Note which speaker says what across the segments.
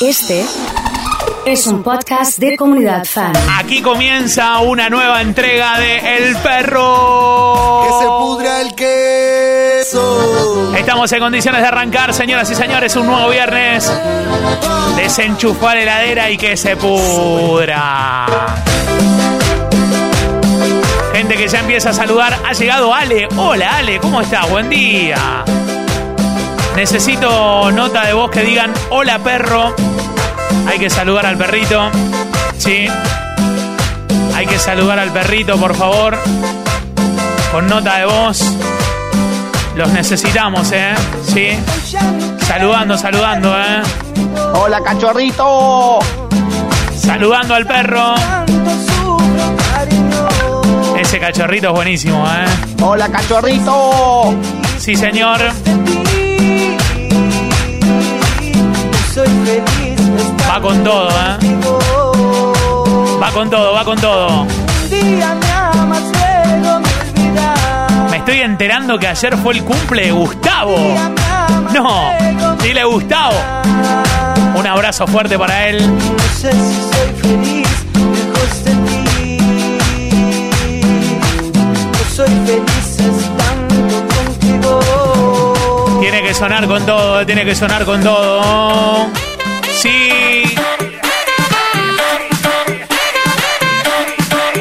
Speaker 1: Este es un podcast de comunidad fan.
Speaker 2: Aquí comienza una nueva entrega de El Perro.
Speaker 3: Que se pudra el queso.
Speaker 2: Estamos en condiciones de arrancar, señoras y señores, un nuevo viernes. Desenchufar heladera y que se pudra. Gente que ya empieza a saludar. Ha llegado Ale. Hola Ale, ¿cómo estás? Buen día. Necesito nota de voz que digan hola perro. Hay que saludar al perrito. Sí. Hay que saludar al perrito, por favor. Con nota de voz. Los necesitamos, ¿eh? Sí. Saludando, saludando, ¿eh?
Speaker 4: Hola, cachorrito.
Speaker 2: Saludando al perro. Ese cachorrito es buenísimo, ¿eh?
Speaker 4: Hola, cachorrito.
Speaker 2: Sí, señor. Va con todo, ¿eh? Va con todo, va con todo. Me estoy enterando que ayer fue el cumple de Gustavo. No, dile Gustavo. Un abrazo fuerte para él. Tiene que sonar con todo, tiene que sonar con todo. Sí.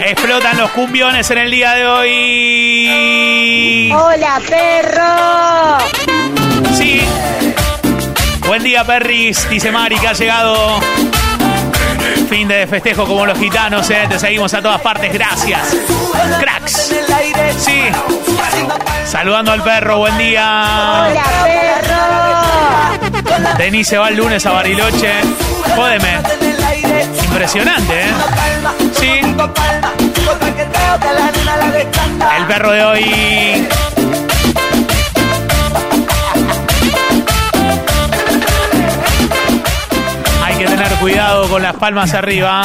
Speaker 2: Explotan los cumbiones en el día de hoy.
Speaker 5: Hola, perro.
Speaker 2: Sí. Buen día, perris. Dice Mari que ha llegado. Fin de festejo como los gitanos, ¿eh? Te seguimos a todas partes. Gracias. Cracks. Sí. Saludando al perro. Buen día.
Speaker 5: Hola, perro.
Speaker 2: Denise va el lunes a Bariloche. Jódeme. Impresionante, ¿eh? Sí. El perro de hoy. Hay que tener cuidado con las palmas arriba.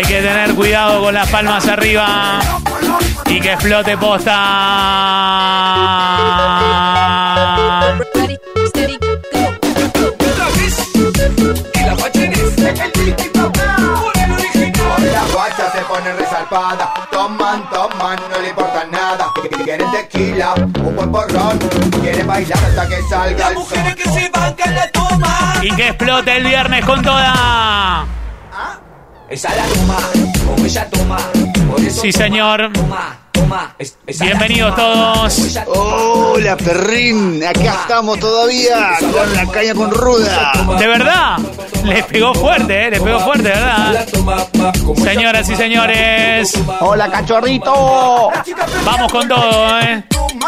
Speaker 2: Hay que tener cuidado con las palmas arriba. Y que explote posta.
Speaker 3: La guacha se pone resalpada. Toman, toman, no le importa nada. Quieren tequila, un buen porrón. Quieren bailar hasta que salga el sol.
Speaker 2: Y que explote el viernes con toda.
Speaker 6: Esa la toma, como ella toma. Por eso
Speaker 2: Sí,
Speaker 6: toma,
Speaker 2: señor.
Speaker 6: Toma, toma. Es- esa la
Speaker 2: Bienvenidos todos.
Speaker 4: Hola, perrín. Acá estamos todavía con la caña con ruda.
Speaker 2: De verdad. Le pegó fuerte, ¿eh? Le pegó fuerte, ¿verdad? Señoras y señores.
Speaker 4: Hola, cachorrito.
Speaker 2: Vamos con todo, ¿eh?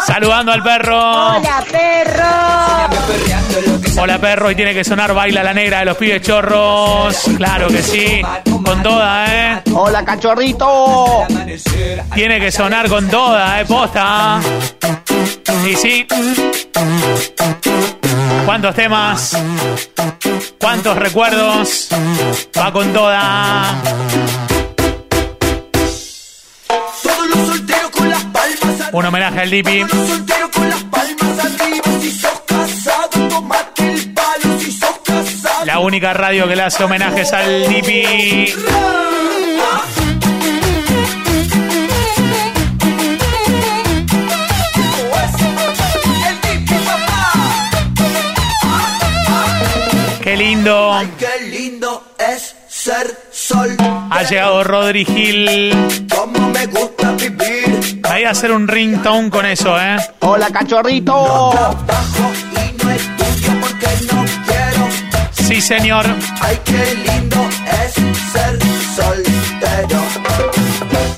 Speaker 2: Saludando al perro.
Speaker 5: Hola, perro.
Speaker 2: Hola perro, y tiene que sonar Baila la Negra de los pibes chorros. Claro que sí. Con toda, ¿eh?
Speaker 4: Hola, cachorrito.
Speaker 2: Tiene que sonar con toda, ¿eh? Posta. Y sí. ¿Cuántos temas? ¿Cuántos recuerdos? Va con toda.
Speaker 3: Todos los solteros con las palmas arriba.
Speaker 2: Un homenaje al Dipi. La única radio que le hace homenajes al Dipi. Qué lindo.
Speaker 3: Qué lindo es ser sol.
Speaker 2: Ha llegado Rodri Gil.
Speaker 3: Como me gusta vivir.
Speaker 2: Voy a hacer un ringtone con eso, ¿eh?
Speaker 4: Hola, cachorrito.
Speaker 3: No
Speaker 2: Sí, señor.
Speaker 3: Ay, qué lindo es ser soltero.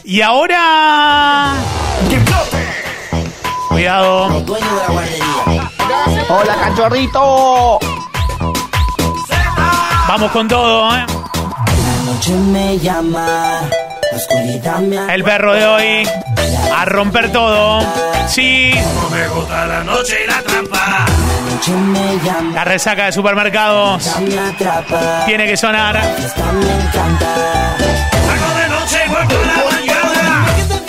Speaker 2: Y ahora. Cuidado.
Speaker 4: Hola, cachorrito.
Speaker 2: Vamos con todo, ¿eh?
Speaker 7: noche me llama, la me
Speaker 2: El perro de hoy. A romper todo. Sí.
Speaker 7: La noche me llama,
Speaker 2: la resaca de supermercados tiene que sonar.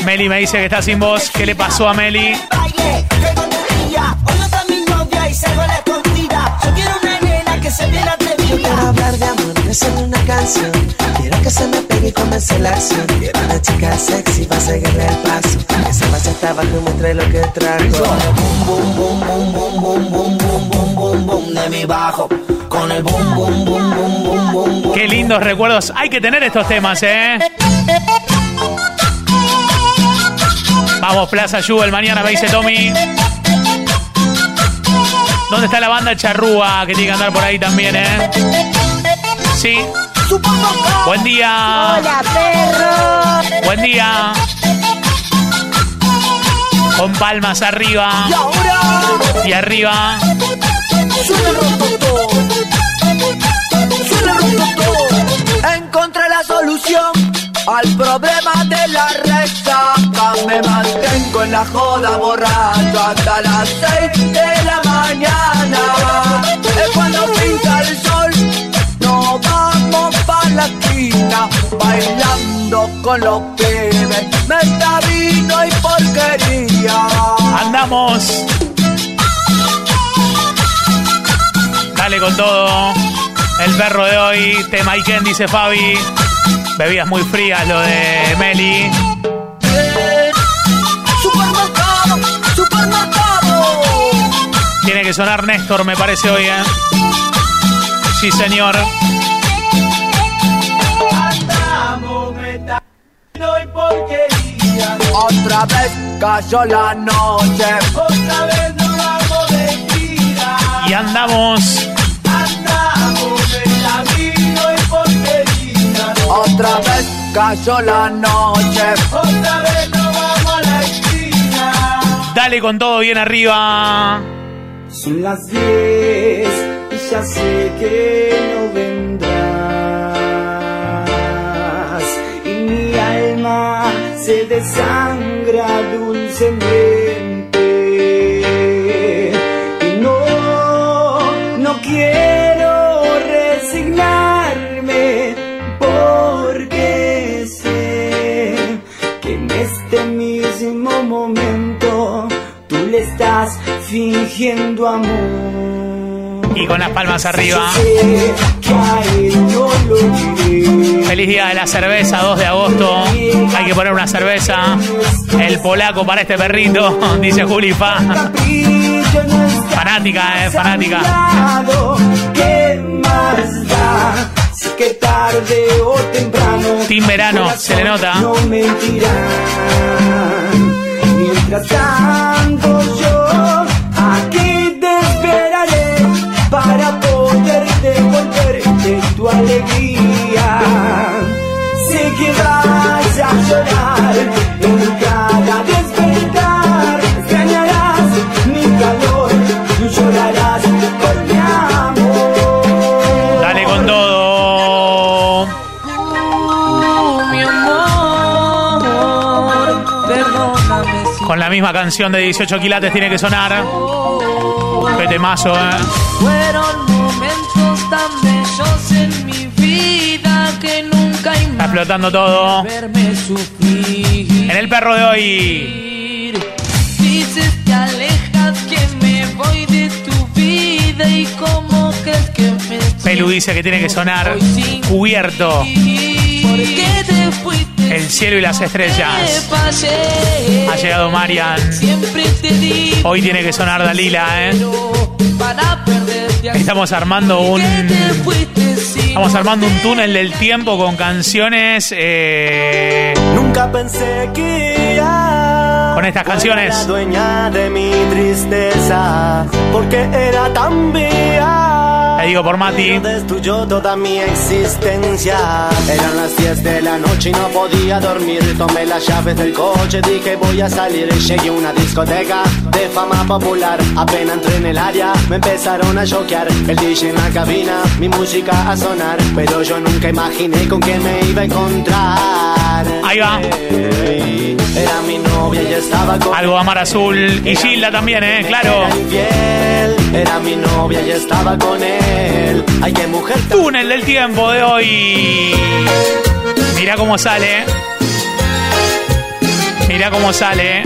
Speaker 2: Meli me dice que está sin voz. ¿Qué le pasó a Meli?
Speaker 7: Quiero que se me pegue y comience la acción. Quiero una chica sexy para seguirle el paso. Esa bachata abajo y muestre lo que trajo. Boom, boom, boom, boom, boom, boom, boom, boom, boom, boom, de mi bajo. Con el boom, boom, boom, boom, boom, boom, boom.
Speaker 2: Qué lindos recuerdos. Hay que tener estos temas, ¿eh? Vamos, Plaza Jubel, mañana me dice Tommy. ¿Dónde está la banda Charrúa que tiene que andar por ahí también, eh? Sí. Buen día.
Speaker 5: Hola, perro.
Speaker 2: Buen día. Con palmas arriba. Y arriba.
Speaker 6: Encontré la solución al problema de la resaca. Me mantengo en la joda borracho hasta las 6 de la mañana. Es cuando pinta el vamos pa' la esquina bailando con los pibes. Meta vino y porquería.
Speaker 2: Andamos. Dale con todo. El perro de hoy, tema Iken, dice Fabi. Bebidas muy frías, lo de Meli.
Speaker 6: Supermercado, supermercado.
Speaker 2: Tiene que sonar Néstor, me parece hoy, ¿eh? Sí, señor.
Speaker 6: Otra vez cayó la noche. Otra vez nos vamos de gira.
Speaker 2: Y andamos.
Speaker 6: Andamos en camino y porquería. Otra vez cayó la noche. Otra vez nos vamos a la esquina.
Speaker 2: Dale con todo bien arriba.
Speaker 8: Son las 10 y ya sé que no vendrás. Se desangra dulcemente. Y no, no quiero resignarme porque sé que en este mismo momento tú le estás fingiendo amor.
Speaker 2: Y con las palmas arriba. Feliz día de la cerveza, 2 de agosto. Hay que poner una cerveza. El polaco para este perrito, dice Julifa. Fanática, eh, fanática.
Speaker 8: que.
Speaker 2: Team verano, se le nota.
Speaker 8: Mientras tanto alegría. Sé que vas a llorar en cada despertar. Extrañarás mi calor, llorarás por mi amor.
Speaker 2: Dale con todo.
Speaker 8: mi amor, perdóname si
Speaker 2: Con la misma canción de 18 quilates tiene que sonar. Qué temazo, eh.
Speaker 8: fueron
Speaker 2: explotando todo. En el perro de hoy.
Speaker 8: Dices te alejas que me voy de tu vida y cómo crees que me
Speaker 2: Pelu dice que tiene que sonar cubierto. El cielo y las estrellas. Ha llegado Marian. Hoy tiene que sonar Dalila, eh. Estamos armando un. Estamos armando un túnel del tiempo con canciones. eh,
Speaker 9: Nunca pensé que ya
Speaker 2: Con estas canciones.
Speaker 9: la dueña de mi tristeza, porque era tan bella.
Speaker 2: Digo por Mati.
Speaker 9: Destruyó toda mi existencia. Eran las 10 de la noche y no podía dormir. Tomé las llaves del coche, dije voy a salir. Llegué a una discoteca de fama popular. Apenas entré en el área, me empezaron a choquear. El DJ en la cabina, mi música a sonar. Pero yo nunca imaginé con qué me iba a encontrar.
Speaker 2: Ahí va.
Speaker 9: Era mi novia y estaba con
Speaker 2: Algo Amar Azul. Y Gilda también, eh, claro.
Speaker 9: Era infiel, era mi novia y estaba con él. Ay, qué mujer
Speaker 2: Túnel del tiempo de hoy. Mira cómo sale. eh. Mira cómo sale.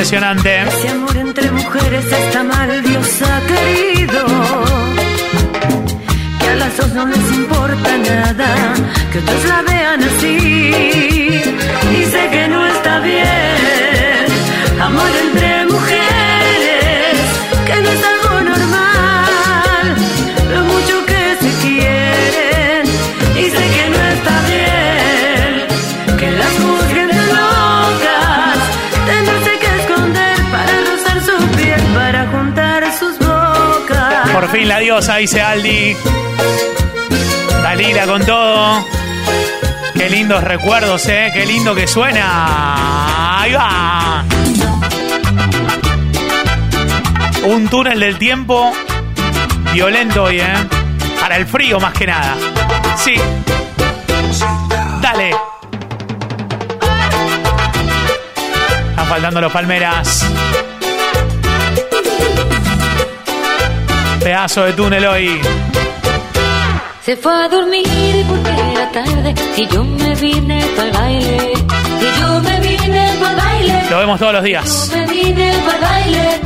Speaker 2: Impresionante.
Speaker 10: Ese amor entre mujeres está mal, Dios ha querido. Que a las dos no les importa nada, que otros la vean así. Sé que no está bien, amor entre
Speaker 2: la diosa, dice Aldi. Dalila con todo. Qué lindos recuerdos, ¿eh? Qué lindo que suena. Ahí va. Un túnel del tiempo violento hoy, ¿eh? Para el frío más que nada. Sí. Dale. Están faltando los palmeras. Pedazo de túnel hoy.
Speaker 10: Se fue a dormir porque era tarde y yo me vine para el baile. Y yo me vine para el baile.
Speaker 2: Lo vemos todos los días.
Speaker 10: Me vine para el baile.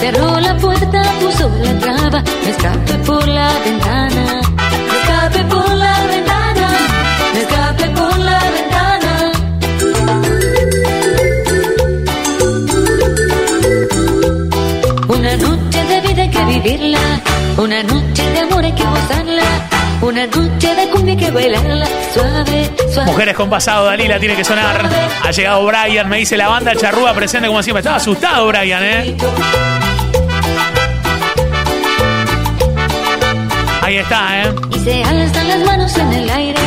Speaker 10: Cerró la puerta, puso la traba, me escapé por la ventana. Me escapé por vivirla, una noche de amor hay que gozarla, una noche de cumbia hay que bailarla, suave, suave.
Speaker 2: Mujeres con pasado, Dalila tiene que sonar. Ha llegado Brian, me dice la banda charrúa presente como siempre. Estaba asustado Brian, ¿eh? Ahí está, ¿eh?
Speaker 10: Y se alzan las manos en el aire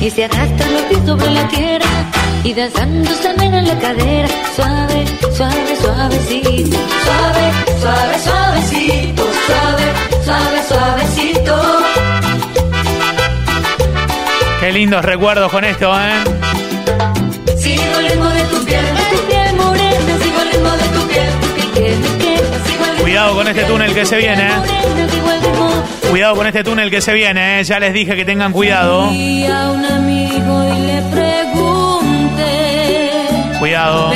Speaker 10: y se arrastran los pies sobre la tierra y danzando se en la cadera, suave, suave, suavecito, suave, suave, suavecito, suave, suave, suavecito.
Speaker 2: Qué lindos recuerdos con esto, ¿eh?
Speaker 10: Sigo el ritmo de tu piel, de tu piel morena, sigo el ritmo de tu piel, tu piel que
Speaker 2: Cuidado con este túnel que se viene, ¿eh? Cuidado con este túnel que se viene, ¿eh? Ya les dije que tengan cuidado. Cuidado.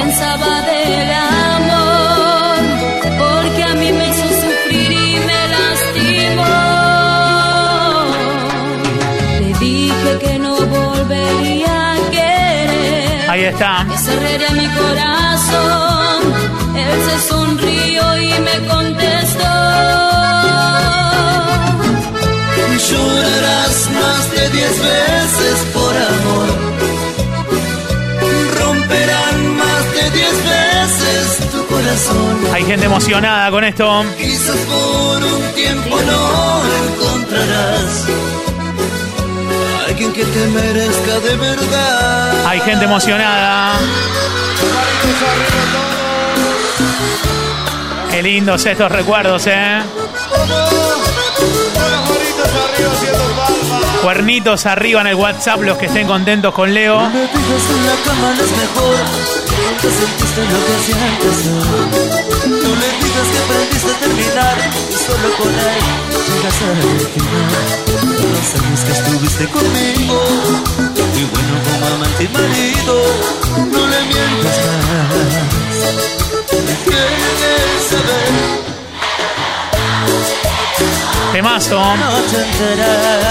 Speaker 2: Ahí está.
Speaker 10: Cerraría mi corazón. Él se sonrió y me contestó.
Speaker 11: Llorarás más de diez veces por amor. Romperán más de diez veces tu corazón.
Speaker 2: Hay gente emocionada con esto.
Speaker 11: Quizás por un tiempo no encontrarás alguien que te merezca de verdad.
Speaker 2: Hay gente emocionada. Qué lindos estos recuerdos, ¿eh? Cuernitos arriba en el WhatsApp los que estén contentos con Leo.
Speaker 11: No años que estuviste conmigo y bueno como amante y marido, no le mientas más. Quieres saber,
Speaker 2: Temazo.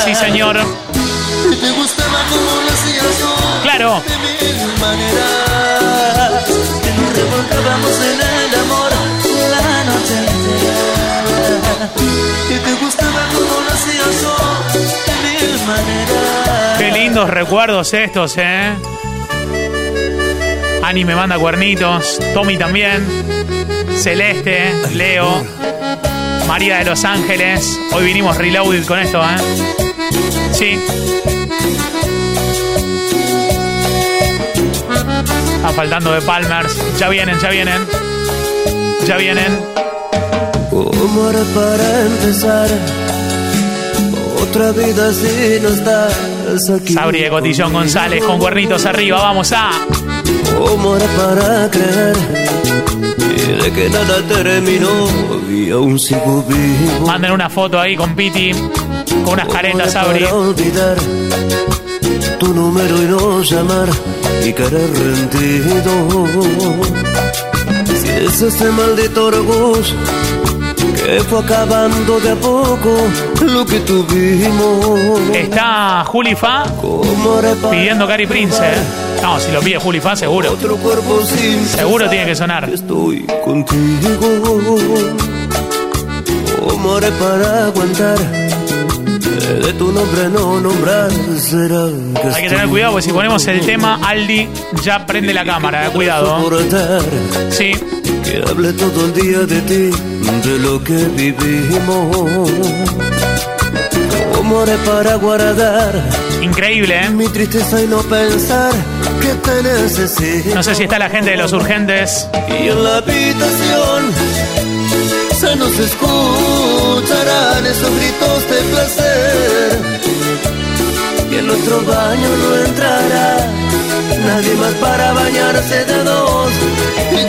Speaker 2: Sí, señor.
Speaker 11: Te gustaba como lo hacías yo.
Speaker 2: Claro.
Speaker 11: de mil maneras que nos revolcábamos en el amor la noche entera y te gustaba como lo hacía yo
Speaker 2: Qué lindos recuerdos estos, ¿eh? Ani me manda cuernitos. Tommy también. Celeste, Leo. María de Los Ángeles. Hoy vinimos reloaded con esto, ¿eh? Sí. Está faltando de Palmers. Ya vienen, ya vienen. Ya vienen.
Speaker 11: ¿Cómo hará para empezar otra vida si no estás aquí?
Speaker 2: Sabri de Cotillón González con cuernitos arriba. Vamos a.
Speaker 11: ¿Cómo para creer de que nada terminó y aún sigo vivo?
Speaker 2: Manden una foto ahí con Piti. Con unas caretas, Sabri.
Speaker 11: Para olvidar tu número y no llamar y querer rendido. Si es ese maldito orgullo que fue acabando de a poco lo que tuvimos.
Speaker 2: Está Juli Fa pidiendo Cari Prince. ¿eh? No, si lo pide Juli Fa, seguro.
Speaker 11: Otro cuerpo sin
Speaker 2: Seguro tiene que sonar.
Speaker 11: Estoy contigo. ¿Cómo haré para aguantar? Que De tu nombre no nombrar será que
Speaker 2: Hay que tener cuidado porque si ponemos el tema, Aldi ya prende la cámara. eh, Cuidado. Sí.
Speaker 11: que hable todo el día de ti, de lo que vivimos. ¿Cómo haré para guardar
Speaker 2: Increíble, ¿eh?
Speaker 11: mi tristeza y no pensar que te necesito?
Speaker 2: No sé si está la gente de los urgentes.
Speaker 11: Y en la habitación se nos escucharán esos gritos de placer. Y en nuestro baño no entrará nadie más para bañarse de dos. ¿Y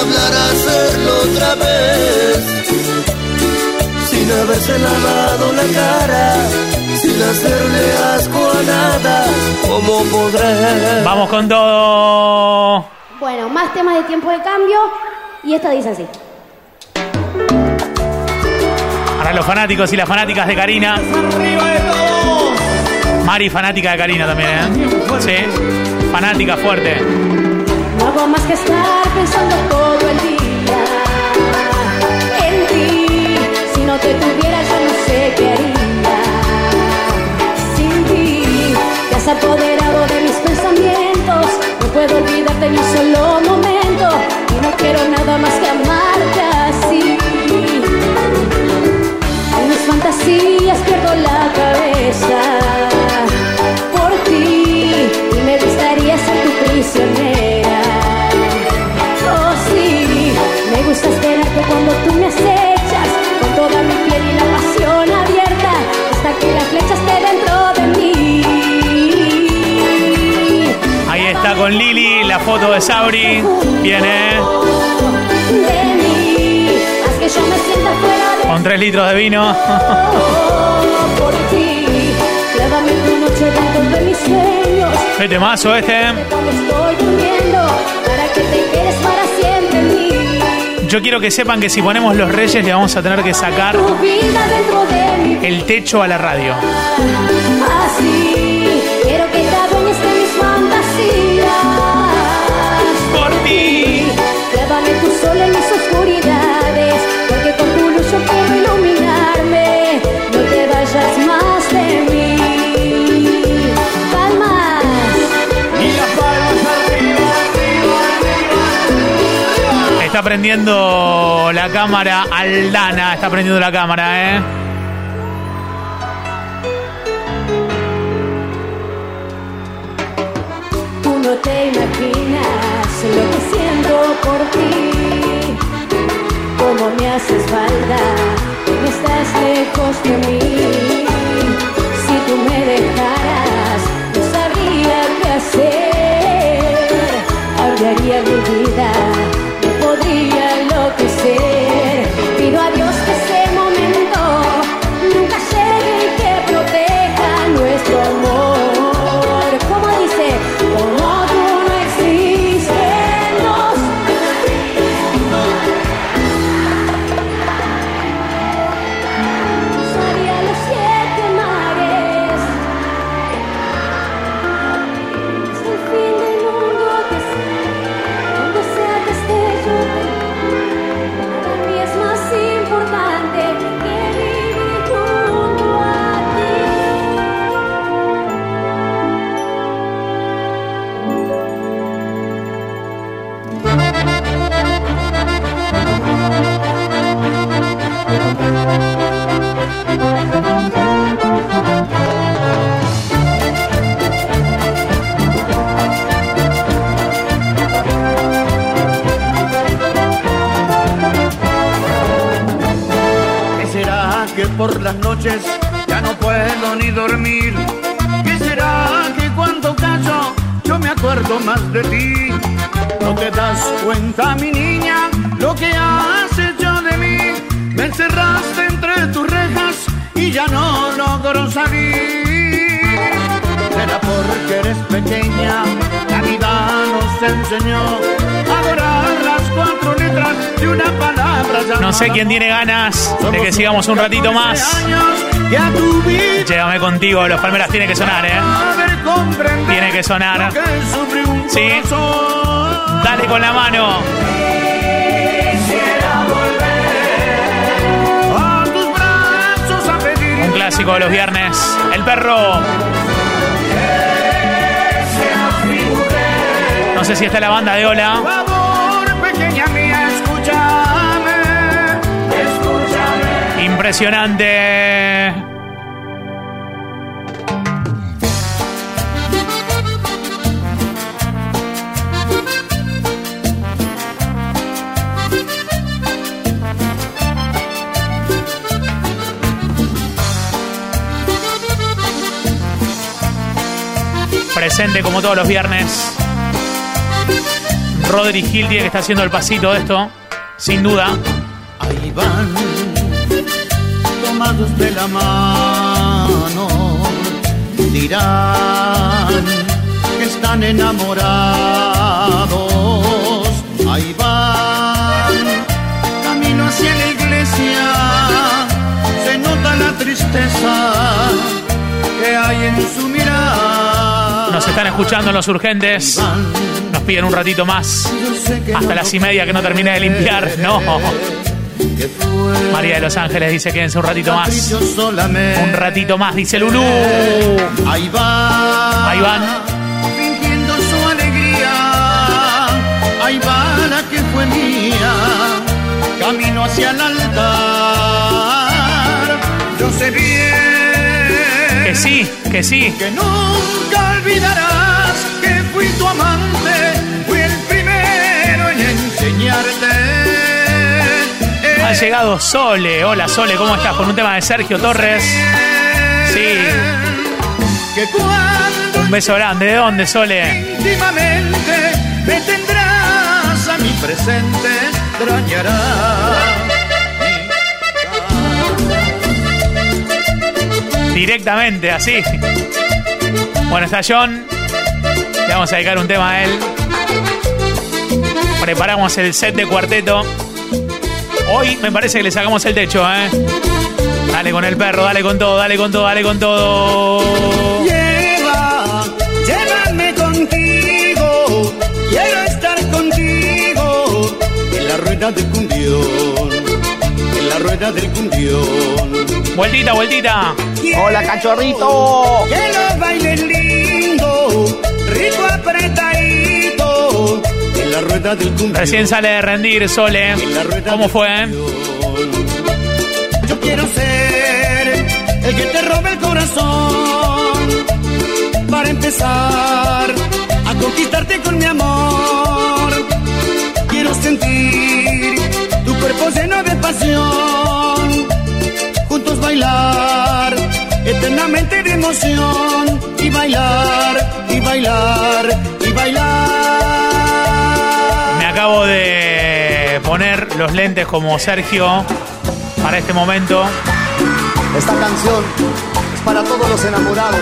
Speaker 11: hablar hacerlo otra vez? Sin haberse lavado la cara, sin hacerle asco a nada, ¿cómo podré?
Speaker 2: Vamos con todo.
Speaker 5: Bueno, más temas de tiempo de cambio. Y esta dice así.
Speaker 2: Para los fanáticos y las fanáticas de Karina. Mari, fanática de Karina también, ¿eh? Sí. Fanática fuerte.
Speaker 5: Hago más que estar pensando todo el día en ti. Si no te tuviera, yo no sé qué haría. Sin ti, te has apoderado de mis pensamientos. No puedo olvidarte ni un solo momento. Y no quiero nada más que amarte así. En mis fantasías pierdo la cabeza por ti y me gustaría ser tu prisionera. La
Speaker 2: foto de Sabri. Viene
Speaker 5: de
Speaker 2: con 3 litros de vino. Qué temazo este.
Speaker 5: Mí.
Speaker 2: Yo quiero que sepan que si ponemos los reyes le vamos a tener que sacar el techo a la radio.
Speaker 5: Así, Llévame tu sol en mis oscuridades, porque con tu luz yo quiero iluminarme. No te vayas más de mí. Palmas.
Speaker 2: Está prendiendo la cámara Aldana. Está prendiendo la cámara, ¿eh?
Speaker 5: Tú no te imaginas lo que siento por ti. Me haces falta, no estás lejos de mí. Si tú me dejaras, no sabría qué hacer. Cambiaría mi vida,
Speaker 12: ya no puedo ni dormir? ¿Qué será que cuando callo yo me acuerdo más de ti? ¿No te das cuenta, mi niña, lo que has hecho de mí? Me encerraste entre tus rejas y ya no logro salir. Será porque eres pequeña, la vida nos enseñó a adorar las cuatro letras de una palabra.
Speaker 2: No sé quién tiene ganas de que sigamos un ratito más. Llévame contigo, los palmeras tiene que sonar, ¿eh? Tiene que sonar. Sí. Dale con la mano. Un clásico de los viernes. El perro. No sé si está la banda de Ola. Impresionante. Presente como todos los viernes. Rodri Gil que estar haciendo el pasito de esto, sin duda.
Speaker 12: Tomados de la mano, dirán que están enamorados. Ahí van, camino hacia la iglesia, se nota la tristeza que hay en su mirada.
Speaker 2: Nos están escuchando los urgentes. Nos piden un ratito más. Hasta las y media que no termine de limpiar. No. María de los Ángeles dice quédense un ratito más. Un ratito más, dice Lulú.
Speaker 12: Ahí van.
Speaker 2: Ahí van.
Speaker 12: Fingiendo su alegría. Ahí va la que fue mía. Camino hacia el altar. Yo sé bien.
Speaker 2: Que sí, que sí.
Speaker 12: Que nunca olvidarás que fui tu amante. Fui el primero en enseñarte.
Speaker 2: Ha llegado Sole. Hola Sole, ¿cómo estás? Con un tema de Sergio Torres. Sí. Un beso grande. ¿De dónde, Sole?
Speaker 12: íntimamente me tendrás a mi presente, extrañarás.
Speaker 2: Directamente, así. Bueno, está John. Le vamos a dedicar un tema a él. Preparamos el set de cuarteto. Hoy me parece que le sacamos el techo, ¿eh? Dale con el perro, dale con todo, dale con todo, dale con todo.
Speaker 12: Lleva, llévame contigo, quiero estar contigo en la rueda del cumbión, en la rueda del cumbión.
Speaker 2: Vueltita, vueltita.
Speaker 12: Hola, cachorrito. Que lo bailen lindo, rico la rueda del cumbión.
Speaker 2: Recién sale de rendir, Sole. ¿Cómo fue?
Speaker 12: Yo quiero ser el que te robe el corazón para empezar a conquistarte con mi amor. Quiero sentir tu cuerpo lleno de pasión, juntos bailar eternamente de emoción y bailar y bailar y bailar.
Speaker 2: Acabo de poner los lentes como Sergio para este momento.
Speaker 13: Esta canción es para todos los enamorados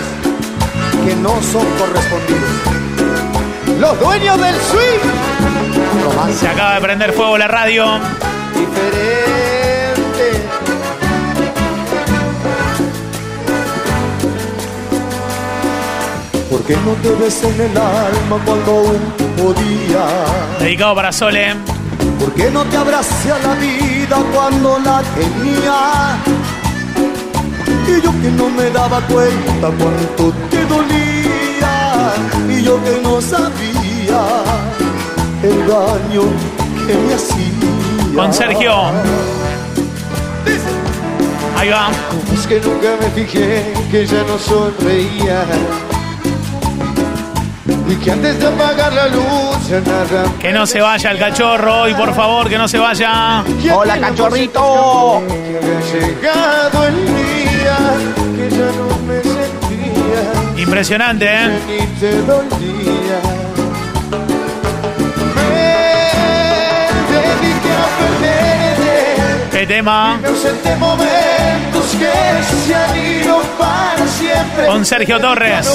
Speaker 13: que no son correspondidos. Los dueños del swing.
Speaker 2: Se acaba de prender fuego la radio.
Speaker 13: Diferente. ¿Por qué no te ves en el alma cuando aún podía?
Speaker 2: Dedicado para Sole.
Speaker 13: ¿Por qué no te abracé a la vida cuando la tenía? Y yo que no me daba cuenta cuánto te dolía. Y yo que no sabía el daño que me hacía.
Speaker 2: Con Sergio. Ahí va.
Speaker 13: Es que nunca me fijé que ya no sonreía. Y que antes de apagar la luz ya nada.
Speaker 2: Que no se vaya el cachorro y por favor que no se vaya.
Speaker 13: Hola, cachorrito. Que había llegado el día que ya no me sentía.
Speaker 2: Impresionante, ¿eh?
Speaker 13: Ni te dolía. Me dediqué a perderte.
Speaker 2: ¿Qué tema?
Speaker 13: Me ausenté momentos
Speaker 2: Con Sergio Torres.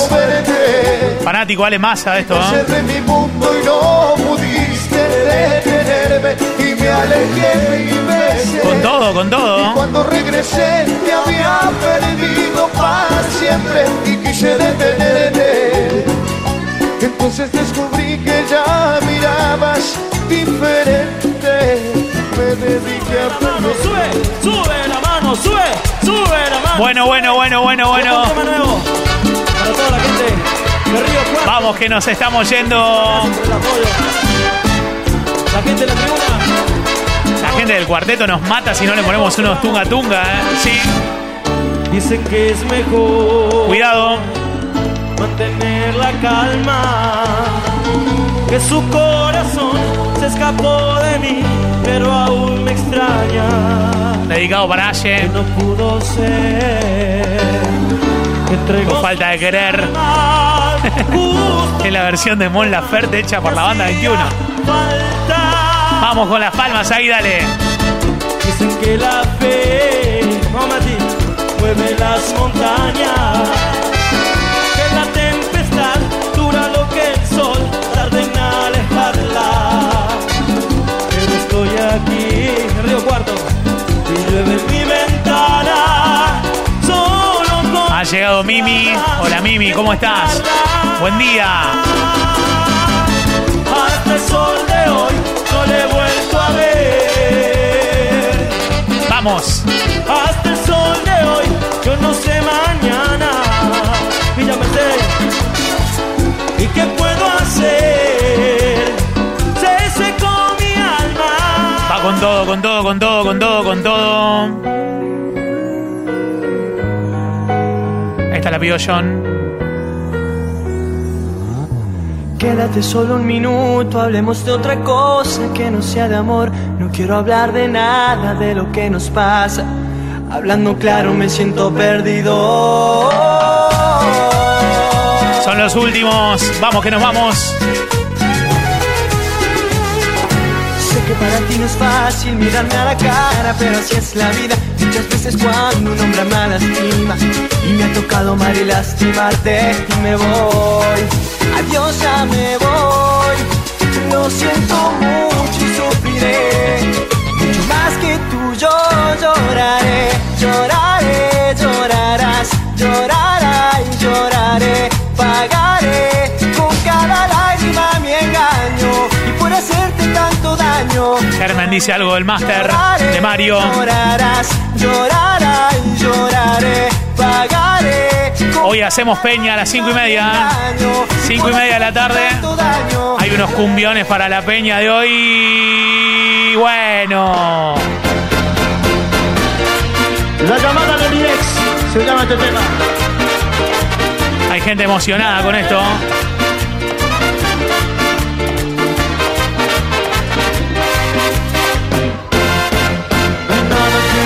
Speaker 2: Fanático vale masa de esto, ¿eh?
Speaker 13: Cerré mi mundo y no pudiste detenerme y me alejé y me
Speaker 2: Con todo, con todo.
Speaker 13: Cuando regresé te había perdido para siempre y quise detenerte. Entonces descubrí que ya mirabas diferente. Me dediqué a perder.
Speaker 14: Sube, sube la mano, sube, sube.
Speaker 2: Bueno, bueno, bueno, bueno, bueno.
Speaker 14: Un tema nuevo para toda la gente de Río Cuarto.
Speaker 2: Vamos que nos estamos yendo.
Speaker 14: La gente de la tribuna.
Speaker 2: La gente del cuarteto nos mata si no le ponemos unos tunga tunga, ¿eh? Sí.
Speaker 14: Dicen que es mejor
Speaker 2: Cuidado.
Speaker 14: mantener la calma. Que su corazón se escapó de mí, pero aún me extraña.
Speaker 2: Dedicado para Aye.
Speaker 14: No pudo ser.
Speaker 2: Por falta de querer. Es la versión de Mon Laferte hecha por la banda 21.
Speaker 14: falta.
Speaker 2: Vamos con las palmas ahí, dale.
Speaker 14: Dicen que la fe, ti, mueve las montañas. Aquí, Río Cuarto, y llueve en mi ventana. Solo con
Speaker 2: Ha llegado Mimi. Hola Mimi, ¿cómo estás? Buen día.
Speaker 14: hasta el sol de hoy no le he vuelto a ver.
Speaker 2: Vamos.
Speaker 14: Hasta el sol de hoy, yo no sé mañana. Y ya me sé. ¿Y qué puedo hacer?
Speaker 2: Con todo, con todo, con todo, con todo, con todo. Esta la pidió John.
Speaker 14: Quédate solo un minuto, hablemos de otra cosa que no sea de amor. No quiero hablar de nada de lo que nos pasa. Hablando claro, me siento perdido.
Speaker 2: Son los últimos. Vamos que nos vamos.
Speaker 14: Que para ti no es fácil mirarme a la cara, pero así es la vida. Muchas veces cuando un hombre me lastima y me ha tocado amar y lastimarte y me voy. Adiós, ya me voy. Lo siento mucho y sufriré. Mucho más que tú yo lloraré, lloraré, llorarás, lloraré y lloraré, tanto daño.
Speaker 2: Germán dice algo del máster de Mario.
Speaker 14: Llorarás, lloraré y lloraré, pagaré
Speaker 2: Hoy hacemos peña a las cinco y media.
Speaker 14: daño.
Speaker 2: Cinco y media de la tarde. Hay unos cumbiones para la peña de hoy. Bueno.
Speaker 12: La llamada de mi ex se llama este tema.
Speaker 2: Hay gente emocionada con esto.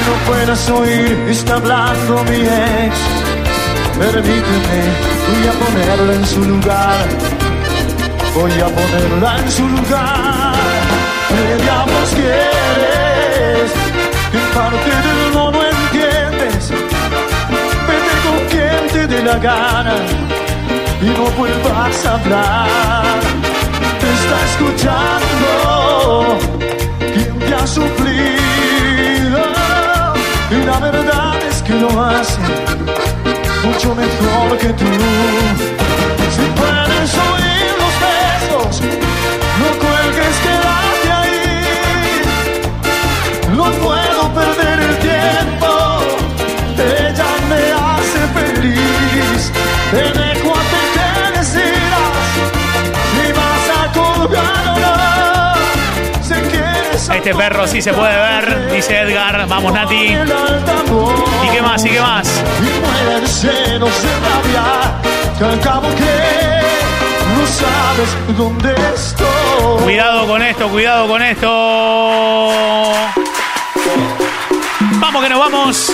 Speaker 13: No puedas oír está hablando mi ex. Permíteme, voy a ponerla en su lugar. Voy a ponerla en su lugar. ¿Qué diablos quieres? Que parte del no entiendes. Vete con quien te dé la gana y no vuelvas a hablar. Te está escuchando quien te ha suplido. Y la verdad es que lo hace mucho mejor que tú. Si puedes oír los besos, no cuelgues, quédate ahí. No puedo
Speaker 2: Este perro sí se puede ver, dice Edgar. Vamos, Nati. ¿Y qué más? ¿Y qué más? Cuidado con esto, cuidado con esto. Vamos que nos vamos.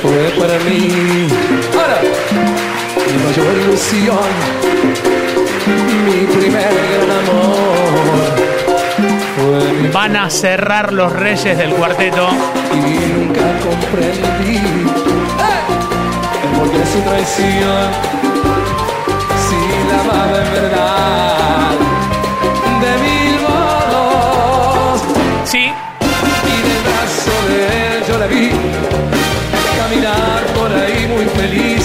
Speaker 15: Fue para mí. Ahora, mi mayor ilusión, mi primer gran amor.
Speaker 2: Van a cerrar los reyes del cuarteto.
Speaker 15: y nunca comprendí el por qué su ilusión. Si la amaba en verdad, de mil modos.
Speaker 2: Sí.
Speaker 15: Y del brazo de él yo la vi caminar por ahí muy feliz.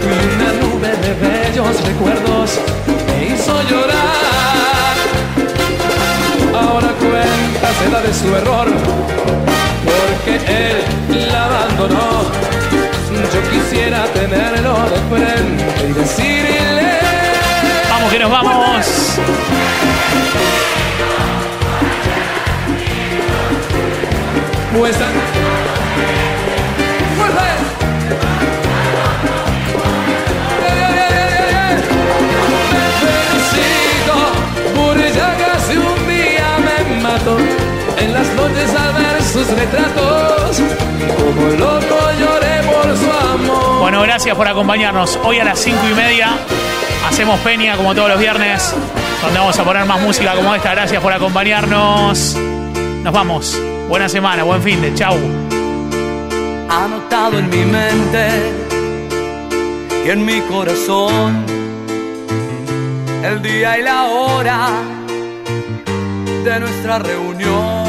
Speaker 15: Y una nube de bellos recuerdos me hizo llorar. Cuenta se da de su error, porque él la abandonó. Yo quisiera tenerlo de frente y decirle.
Speaker 2: Vamos que nos vamos.
Speaker 15: Muestra. Sus retratos como loco lloré por su amor
Speaker 2: Bueno, gracias por acompañarnos. Hoy a las cinco y media hacemos Peña como todos los viernes, donde vamos a poner más música como esta. Gracias por acompañarnos. Nos vamos. Buena semana, buen fin de. Chau.
Speaker 6: anotado en mi mente y en mi corazón el día y la hora de nuestra reunión.